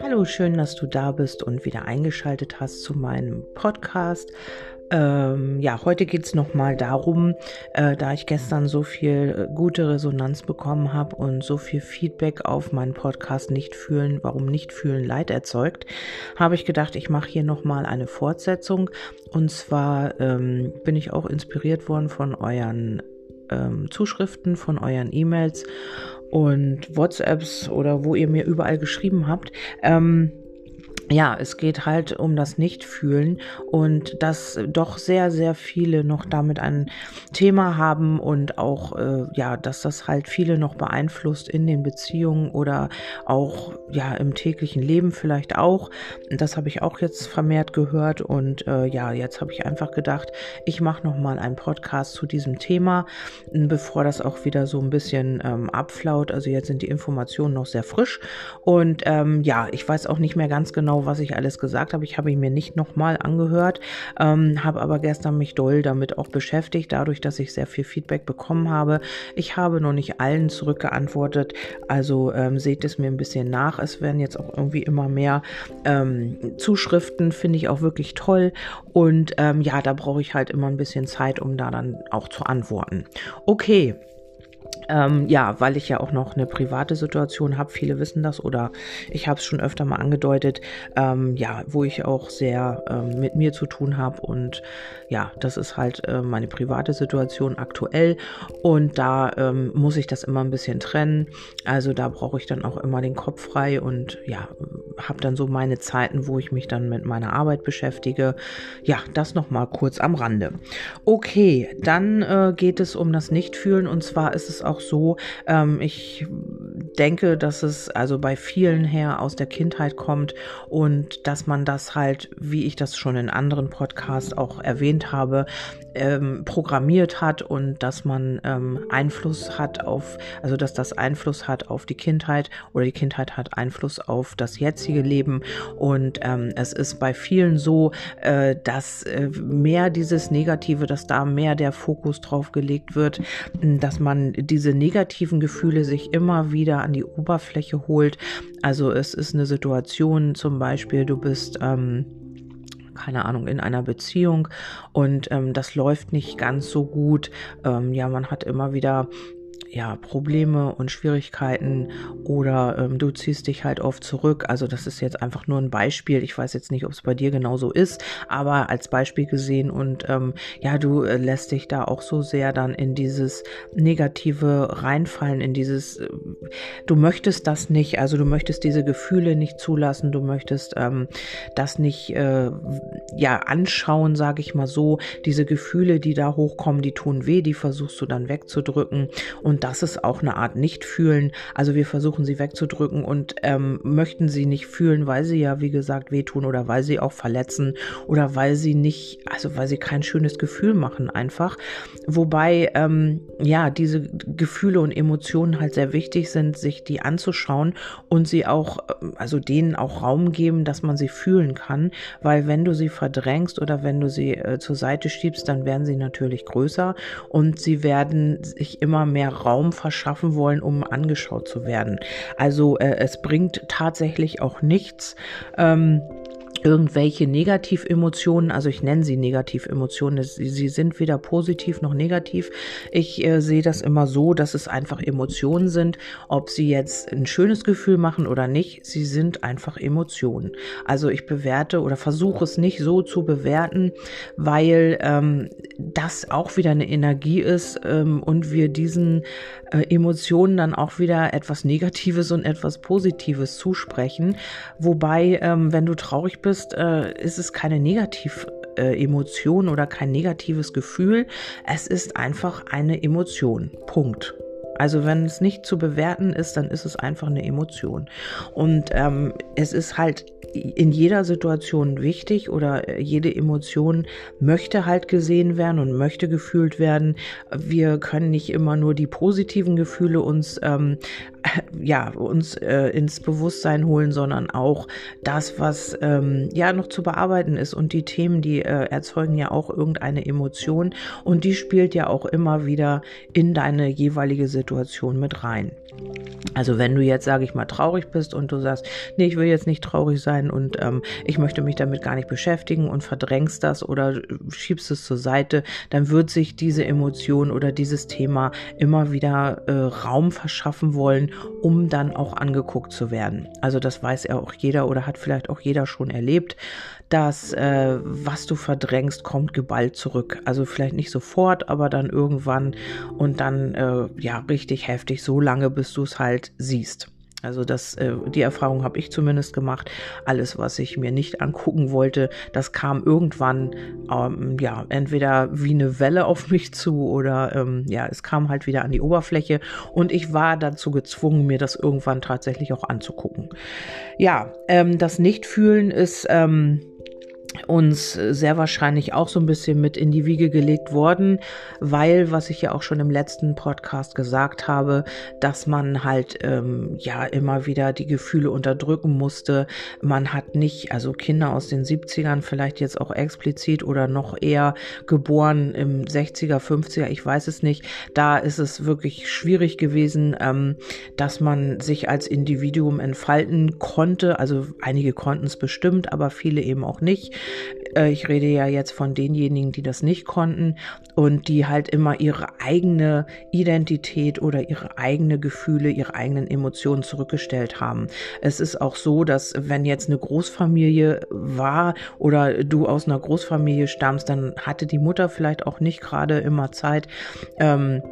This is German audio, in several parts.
Hallo, schön, dass du da bist und wieder eingeschaltet hast zu meinem Podcast. Ähm, ja, heute geht es nochmal darum, äh, da ich gestern so viel äh, gute Resonanz bekommen habe und so viel Feedback auf meinen Podcast nicht fühlen, warum nicht fühlen Leid erzeugt, habe ich gedacht, ich mache hier nochmal eine Fortsetzung. Und zwar ähm, bin ich auch inspiriert worden von euren ähm, Zuschriften, von euren E-Mails und WhatsApps oder wo ihr mir überall geschrieben habt. Ähm, ja, es geht halt um das Nichtfühlen und dass doch sehr, sehr viele noch damit ein Thema haben und auch, äh, ja, dass das halt viele noch beeinflusst in den Beziehungen oder auch, ja, im täglichen Leben vielleicht auch. Das habe ich auch jetzt vermehrt gehört und äh, ja, jetzt habe ich einfach gedacht, ich mache nochmal einen Podcast zu diesem Thema, bevor das auch wieder so ein bisschen ähm, abflaut. Also jetzt sind die Informationen noch sehr frisch und ähm, ja, ich weiß auch nicht mehr ganz genau, genau, was ich alles gesagt habe. Ich habe ihn mir nicht nochmal angehört, ähm, habe aber gestern mich doll damit auch beschäftigt, dadurch, dass ich sehr viel Feedback bekommen habe. Ich habe noch nicht allen zurückgeantwortet, also ähm, seht es mir ein bisschen nach. Es werden jetzt auch irgendwie immer mehr ähm, Zuschriften, finde ich auch wirklich toll. Und ähm, ja, da brauche ich halt immer ein bisschen Zeit, um da dann auch zu antworten. Okay. Ähm, ja, weil ich ja auch noch eine private Situation habe. Viele wissen das oder ich habe es schon öfter mal angedeutet. Ähm, ja, wo ich auch sehr ähm, mit mir zu tun habe und ja, das ist halt äh, meine private Situation aktuell und da ähm, muss ich das immer ein bisschen trennen. Also da brauche ich dann auch immer den Kopf frei und ja, habe dann so meine Zeiten, wo ich mich dann mit meiner Arbeit beschäftige. Ja, das noch mal kurz am Rande. Okay, dann äh, geht es um das Nichtfühlen und zwar ist es auch auch so, ähm, ich denke, dass es also bei vielen her aus der Kindheit kommt und dass man das halt, wie ich das schon in anderen Podcasts auch erwähnt habe, ähm, programmiert hat und dass man ähm, Einfluss hat auf, also dass das Einfluss hat auf die Kindheit oder die Kindheit hat Einfluss auf das jetzige Leben. Und ähm, es ist bei vielen so, äh, dass äh, mehr dieses Negative, dass da mehr der Fokus drauf gelegt wird, dass man diese negativen Gefühle sich immer wieder an die Oberfläche holt. Also es ist eine Situation, zum Beispiel, du bist ähm, keine Ahnung, in einer Beziehung und ähm, das läuft nicht ganz so gut. Ähm, ja, man hat immer wieder ja, Probleme und Schwierigkeiten oder ähm, du ziehst dich halt oft zurück. Also das ist jetzt einfach nur ein Beispiel. Ich weiß jetzt nicht, ob es bei dir genauso ist, aber als Beispiel gesehen und ähm, ja, du äh, lässt dich da auch so sehr dann in dieses Negative reinfallen, in dieses, äh, du möchtest das nicht, also du möchtest diese Gefühle nicht zulassen, du möchtest ähm, das nicht äh, ja anschauen, sage ich mal so. Diese Gefühle, die da hochkommen, die tun weh, die versuchst du dann wegzudrücken und und das ist auch eine Art Nicht-Fühlen. Also wir versuchen sie wegzudrücken und ähm, möchten sie nicht fühlen, weil sie ja, wie gesagt, wehtun oder weil sie auch verletzen oder weil sie nicht, also weil sie kein schönes Gefühl machen einfach. Wobei, ähm, ja, diese Gefühle und Emotionen halt sehr wichtig sind, sich die anzuschauen und sie auch, ähm, also denen auch Raum geben, dass man sie fühlen kann. Weil wenn du sie verdrängst oder wenn du sie äh, zur Seite schiebst, dann werden sie natürlich größer und sie werden sich immer mehr Raum verschaffen wollen, um angeschaut zu werden. Also äh, es bringt tatsächlich auch nichts. Ähm, irgendwelche Negativemotionen, also ich nenne sie Negativemotionen, sie sind weder positiv noch negativ. Ich äh, sehe das immer so, dass es einfach Emotionen sind, ob sie jetzt ein schönes Gefühl machen oder nicht, sie sind einfach Emotionen. Also ich bewerte oder versuche es nicht so zu bewerten, weil ähm, das auch wieder eine Energie ist ähm, und wir diesen Emotionen dann auch wieder etwas Negatives und etwas Positives zusprechen. Wobei, ähm, wenn du traurig bist, äh, ist es keine Negativ-Emotion äh, oder kein negatives Gefühl. Es ist einfach eine Emotion. Punkt. Also wenn es nicht zu bewerten ist, dann ist es einfach eine Emotion. Und ähm, es ist halt in jeder Situation wichtig oder jede Emotion möchte halt gesehen werden und möchte gefühlt werden. Wir können nicht immer nur die positiven Gefühle uns ähm, ja uns äh, ins Bewusstsein holen, sondern auch das, was ähm, ja noch zu bearbeiten ist und die Themen, die äh, erzeugen ja auch irgendeine Emotion und die spielt ja auch immer wieder in deine jeweilige Situation mit rein. Also wenn du jetzt, sage ich mal, traurig bist und du sagst, nee, ich will jetzt nicht traurig sein und ähm, ich möchte mich damit gar nicht beschäftigen und verdrängst das oder schiebst es zur Seite, dann wird sich diese Emotion oder dieses Thema immer wieder äh, Raum verschaffen wollen, um dann auch angeguckt zu werden. Also das weiß ja auch jeder oder hat vielleicht auch jeder schon erlebt, dass äh, was du verdrängst, kommt geballt zurück. Also vielleicht nicht sofort, aber dann irgendwann und dann äh, ja richtig heftig, so lange, bis du es halt siehst. Also das, äh, die Erfahrung habe ich zumindest gemacht. Alles, was ich mir nicht angucken wollte, das kam irgendwann, ähm, ja, entweder wie eine Welle auf mich zu oder ähm, ja, es kam halt wieder an die Oberfläche und ich war dazu gezwungen, mir das irgendwann tatsächlich auch anzugucken. Ja, ähm, das Nichtfühlen ist ähm, uns sehr wahrscheinlich auch so ein bisschen mit in die Wiege gelegt worden, weil, was ich ja auch schon im letzten Podcast gesagt habe, dass man halt ähm, ja immer wieder die Gefühle unterdrücken musste. Man hat nicht, also Kinder aus den 70ern vielleicht jetzt auch explizit oder noch eher geboren im 60er, 50er, ich weiß es nicht. Da ist es wirklich schwierig gewesen, ähm, dass man sich als Individuum entfalten konnte. Also einige konnten es bestimmt, aber viele eben auch nicht. Äh, ich rede ja jetzt von denjenigen, die das nicht konnten und die halt immer ihre eigene Identität oder ihre eigene Gefühle, ihre eigenen Emotionen zurückgestellt haben. Es ist auch so, dass wenn jetzt eine Großfamilie war oder du aus einer Großfamilie stammst, dann hatte die Mutter vielleicht auch nicht gerade immer Zeit, ähm,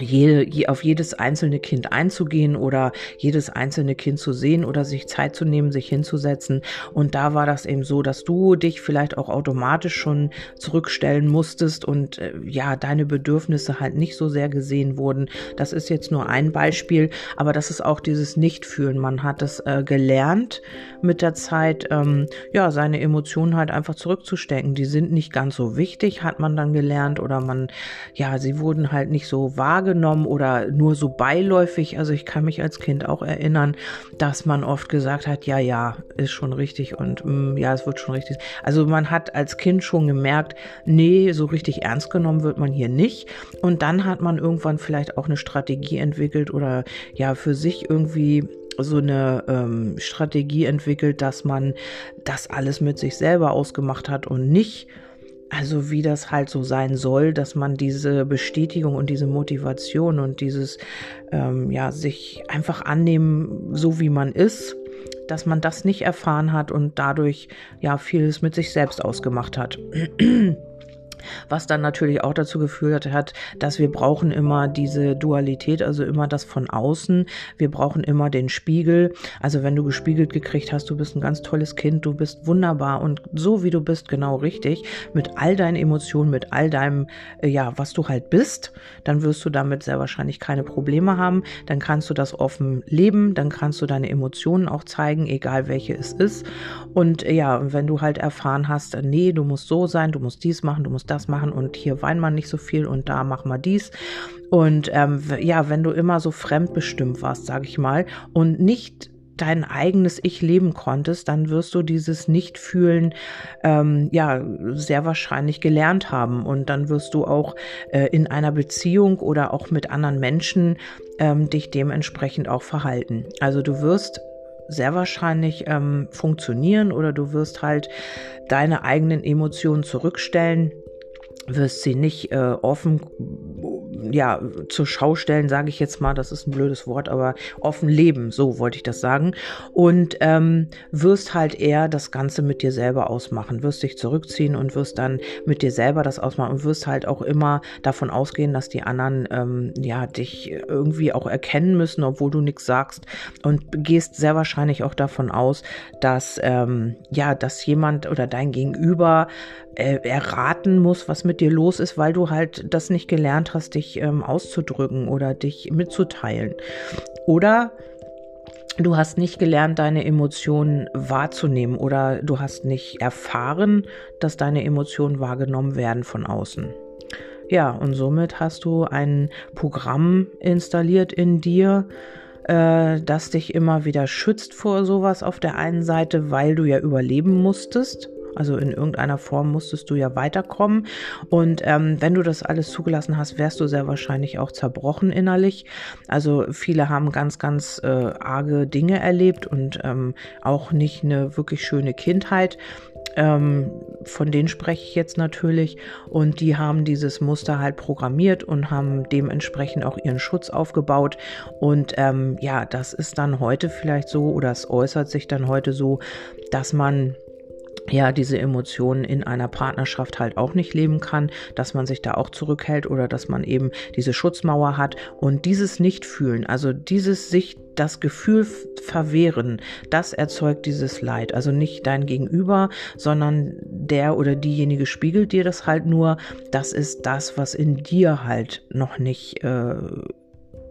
jede, je, auf jedes einzelne Kind einzugehen oder jedes einzelne Kind zu sehen oder sich Zeit zu nehmen, sich hinzusetzen. Und da war das eben so, dass du dich vielleicht auch automatisch schon zurückstellen musstest und äh, ja, deine Bedürfnisse halt nicht so sehr gesehen wurden. Das ist jetzt nur ein Beispiel, aber das ist auch dieses Nichtfühlen. Man hat es äh, gelernt mit der Zeit, ähm, ja, seine Emotionen halt einfach zurückzustecken. Die sind nicht ganz so wichtig, hat man dann gelernt oder man, ja, sie wurden halt nicht so wahr wahrgenommen oder nur so beiläufig. Also ich kann mich als Kind auch erinnern, dass man oft gesagt hat, ja, ja, ist schon richtig und mm, ja, es wird schon richtig. Also man hat als Kind schon gemerkt, nee, so richtig ernst genommen wird man hier nicht. Und dann hat man irgendwann vielleicht auch eine Strategie entwickelt oder ja, für sich irgendwie so eine ähm, Strategie entwickelt, dass man das alles mit sich selber ausgemacht hat und nicht also wie das halt so sein soll, dass man diese Bestätigung und diese Motivation und dieses, ähm, ja, sich einfach annehmen, so wie man ist, dass man das nicht erfahren hat und dadurch ja vieles mit sich selbst ausgemacht hat was dann natürlich auch dazu geführt hat, dass wir brauchen immer diese Dualität, also immer das von außen. Wir brauchen immer den Spiegel. Also wenn du gespiegelt gekriegt hast, du bist ein ganz tolles Kind, du bist wunderbar und so wie du bist, genau richtig, mit all deinen Emotionen, mit all deinem, äh, ja, was du halt bist, dann wirst du damit sehr wahrscheinlich keine Probleme haben. Dann kannst du das offen leben, dann kannst du deine Emotionen auch zeigen, egal welche es ist. Und äh, ja, wenn du halt erfahren hast, nee, du musst so sein, du musst dies machen, du musst das das machen und hier weint man nicht so viel und da mach mal dies. Und ähm, ja, wenn du immer so fremdbestimmt warst, sag ich mal, und nicht dein eigenes Ich leben konntest, dann wirst du dieses Nicht-Fühlen ähm, ja sehr wahrscheinlich gelernt haben und dann wirst du auch äh, in einer Beziehung oder auch mit anderen Menschen ähm, dich dementsprechend auch verhalten. Also du wirst sehr wahrscheinlich ähm, funktionieren oder du wirst halt deine eigenen Emotionen zurückstellen wirst sie nicht äh, offen ja zur Schau stellen, sage ich jetzt mal, das ist ein blödes Wort, aber offen leben, so wollte ich das sagen. Und ähm, wirst halt eher das Ganze mit dir selber ausmachen, wirst dich zurückziehen und wirst dann mit dir selber das ausmachen und wirst halt auch immer davon ausgehen, dass die anderen ähm, ja dich irgendwie auch erkennen müssen, obwohl du nichts sagst und gehst sehr wahrscheinlich auch davon aus, dass ähm, ja, dass jemand oder dein Gegenüber äh, erraten muss, was mit dir los ist, weil du halt das nicht gelernt hast, dich ähm, auszudrücken oder dich mitzuteilen. Oder du hast nicht gelernt, deine Emotionen wahrzunehmen oder du hast nicht erfahren, dass deine Emotionen wahrgenommen werden von außen. Ja, und somit hast du ein Programm installiert in dir, äh, das dich immer wieder schützt vor sowas auf der einen Seite, weil du ja überleben musstest. Also in irgendeiner Form musstest du ja weiterkommen. Und ähm, wenn du das alles zugelassen hast, wärst du sehr wahrscheinlich auch zerbrochen innerlich. Also viele haben ganz, ganz äh, arge Dinge erlebt und ähm, auch nicht eine wirklich schöne Kindheit. Ähm, von denen spreche ich jetzt natürlich. Und die haben dieses Muster halt programmiert und haben dementsprechend auch ihren Schutz aufgebaut. Und ähm, ja, das ist dann heute vielleicht so oder es äußert sich dann heute so, dass man ja, diese Emotionen in einer Partnerschaft halt auch nicht leben kann, dass man sich da auch zurückhält oder dass man eben diese Schutzmauer hat und dieses Nicht-Fühlen, also dieses sich das Gefühl verwehren, das erzeugt dieses Leid. Also nicht dein Gegenüber, sondern der oder diejenige spiegelt dir das halt nur. Das ist das, was in dir halt noch nicht äh,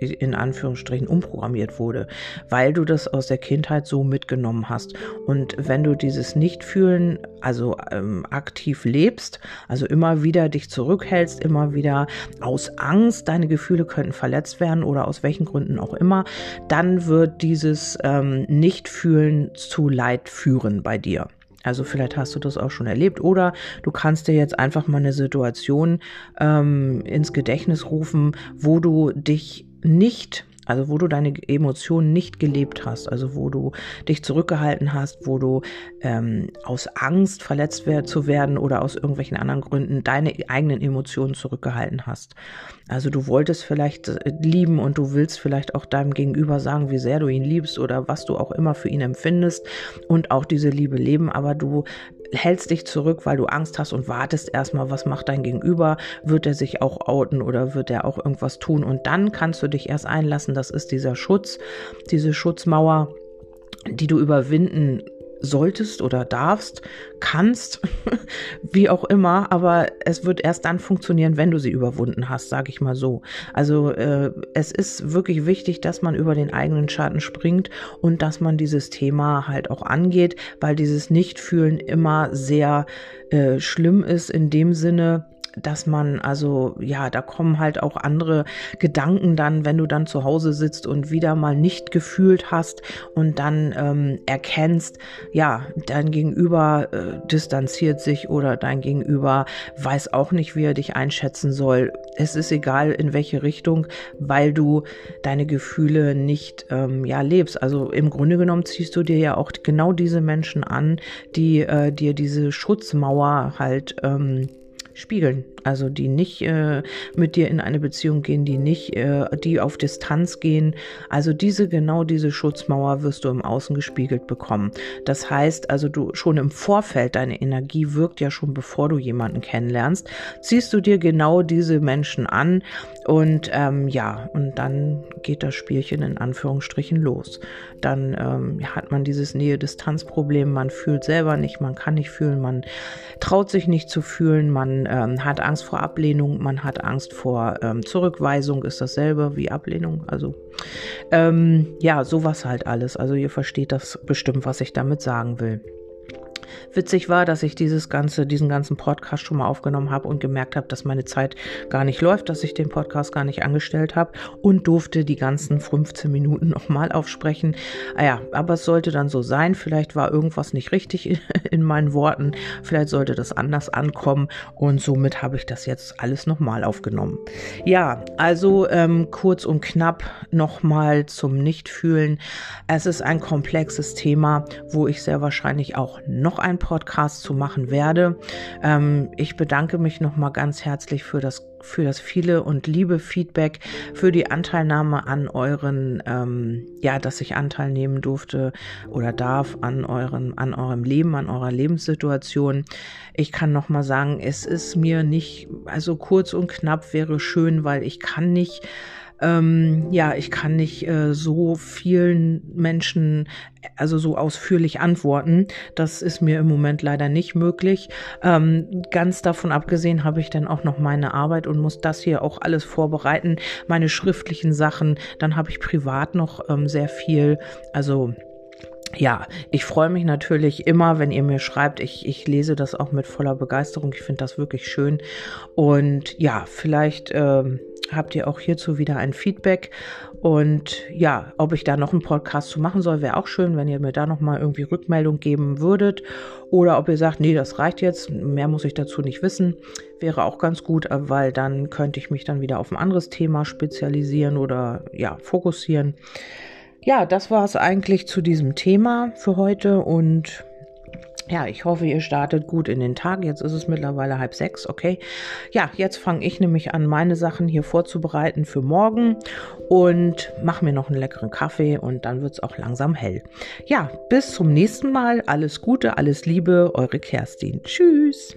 in Anführungsstrichen umprogrammiert wurde, weil du das aus der Kindheit so mitgenommen hast. Und wenn du dieses Nichtfühlen, also ähm, aktiv lebst, also immer wieder dich zurückhältst, immer wieder aus Angst, deine Gefühle könnten verletzt werden oder aus welchen Gründen auch immer, dann wird dieses ähm, Nichtfühlen zu Leid führen bei dir. Also vielleicht hast du das auch schon erlebt oder du kannst dir jetzt einfach mal eine Situation ähm, ins Gedächtnis rufen, wo du dich nicht also wo du deine Emotionen nicht gelebt hast, also wo du dich zurückgehalten hast, wo du ähm, aus Angst verletzt zu werden oder aus irgendwelchen anderen Gründen deine eigenen Emotionen zurückgehalten hast. Also du wolltest vielleicht äh, lieben und du willst vielleicht auch deinem Gegenüber sagen, wie sehr du ihn liebst oder was du auch immer für ihn empfindest und auch diese Liebe leben, aber du hältst dich zurück, weil du Angst hast und wartest erstmal, was macht dein Gegenüber? Wird er sich auch outen oder wird er auch irgendwas tun? Und dann kannst du dich erst einlassen. Das ist dieser Schutz, diese Schutzmauer, die du überwinden solltest oder darfst, kannst, wie auch immer, aber es wird erst dann funktionieren, wenn du sie überwunden hast, sage ich mal so. Also äh, es ist wirklich wichtig, dass man über den eigenen Schatten springt und dass man dieses Thema halt auch angeht, weil dieses Nichtfühlen immer sehr äh, schlimm ist in dem Sinne, dass man also, ja, da kommen halt auch andere Gedanken dann, wenn du dann zu Hause sitzt und wieder mal nicht gefühlt hast und dann ähm, erkennst, ja, dein Gegenüber äh, distanziert sich oder dein Gegenüber weiß auch nicht, wie er dich einschätzen soll. Es ist egal in welche Richtung, weil du deine Gefühle nicht, ähm, ja, lebst. Also im Grunde genommen ziehst du dir ja auch genau diese Menschen an, die äh, dir diese Schutzmauer halt ähm, spiegeln. Also die nicht äh, mit dir in eine Beziehung gehen, die nicht, äh, die auf Distanz gehen. Also diese, genau diese Schutzmauer wirst du im Außen gespiegelt bekommen. Das heißt also, du schon im Vorfeld, deine Energie wirkt ja schon bevor du jemanden kennenlernst, ziehst du dir genau diese Menschen an und ähm, ja, und dann geht das Spielchen in Anführungsstrichen los. Dann ähm, hat man dieses Nähe-Distanz-Problem, man fühlt selber nicht, man kann nicht fühlen, man traut sich nicht zu fühlen, man ähm, hat Angst vor Ablehnung, man hat Angst vor ähm, Zurückweisung, ist dasselbe wie Ablehnung. Also ähm, ja, sowas halt alles. Also ihr versteht das bestimmt, was ich damit sagen will. Witzig war, dass ich dieses ganze, diesen ganzen Podcast schon mal aufgenommen habe und gemerkt habe, dass meine Zeit gar nicht läuft, dass ich den Podcast gar nicht angestellt habe und durfte die ganzen 15 Minuten nochmal aufsprechen. Ah ja, aber es sollte dann so sein. Vielleicht war irgendwas nicht richtig in, in meinen Worten. Vielleicht sollte das anders ankommen und somit habe ich das jetzt alles nochmal aufgenommen. Ja, also ähm, kurz und knapp nochmal zum Nichtfühlen. Es ist ein komplexes Thema, wo ich sehr wahrscheinlich auch noch einen Podcast zu machen werde. Ähm, ich bedanke mich nochmal ganz herzlich für das für das viele und liebe Feedback, für die Anteilnahme an euren, ähm, ja, dass ich Anteil nehmen durfte oder darf an euren, an eurem Leben, an eurer Lebenssituation. Ich kann noch mal sagen, es ist mir nicht, also kurz und knapp wäre schön, weil ich kann nicht ähm, ja, ich kann nicht äh, so vielen Menschen also so ausführlich antworten. Das ist mir im Moment leider nicht möglich. Ähm, ganz davon abgesehen habe ich dann auch noch meine Arbeit und muss das hier auch alles vorbereiten, meine schriftlichen Sachen. Dann habe ich privat noch ähm, sehr viel, also ja, ich freue mich natürlich immer, wenn ihr mir schreibt. Ich, ich lese das auch mit voller Begeisterung. Ich finde das wirklich schön. Und ja, vielleicht ähm, habt ihr auch hierzu wieder ein Feedback. Und ja, ob ich da noch einen Podcast zu machen soll, wäre auch schön, wenn ihr mir da noch mal irgendwie Rückmeldung geben würdet. Oder ob ihr sagt, nee, das reicht jetzt, mehr muss ich dazu nicht wissen, wäre auch ganz gut, weil dann könnte ich mich dann wieder auf ein anderes Thema spezialisieren oder ja, fokussieren. Ja, das war es eigentlich zu diesem Thema für heute und ja, ich hoffe, ihr startet gut in den Tag. Jetzt ist es mittlerweile halb sechs, okay. Ja, jetzt fange ich nämlich an, meine Sachen hier vorzubereiten für morgen und mache mir noch einen leckeren Kaffee und dann wird es auch langsam hell. Ja, bis zum nächsten Mal. Alles Gute, alles Liebe, eure Kerstin. Tschüss.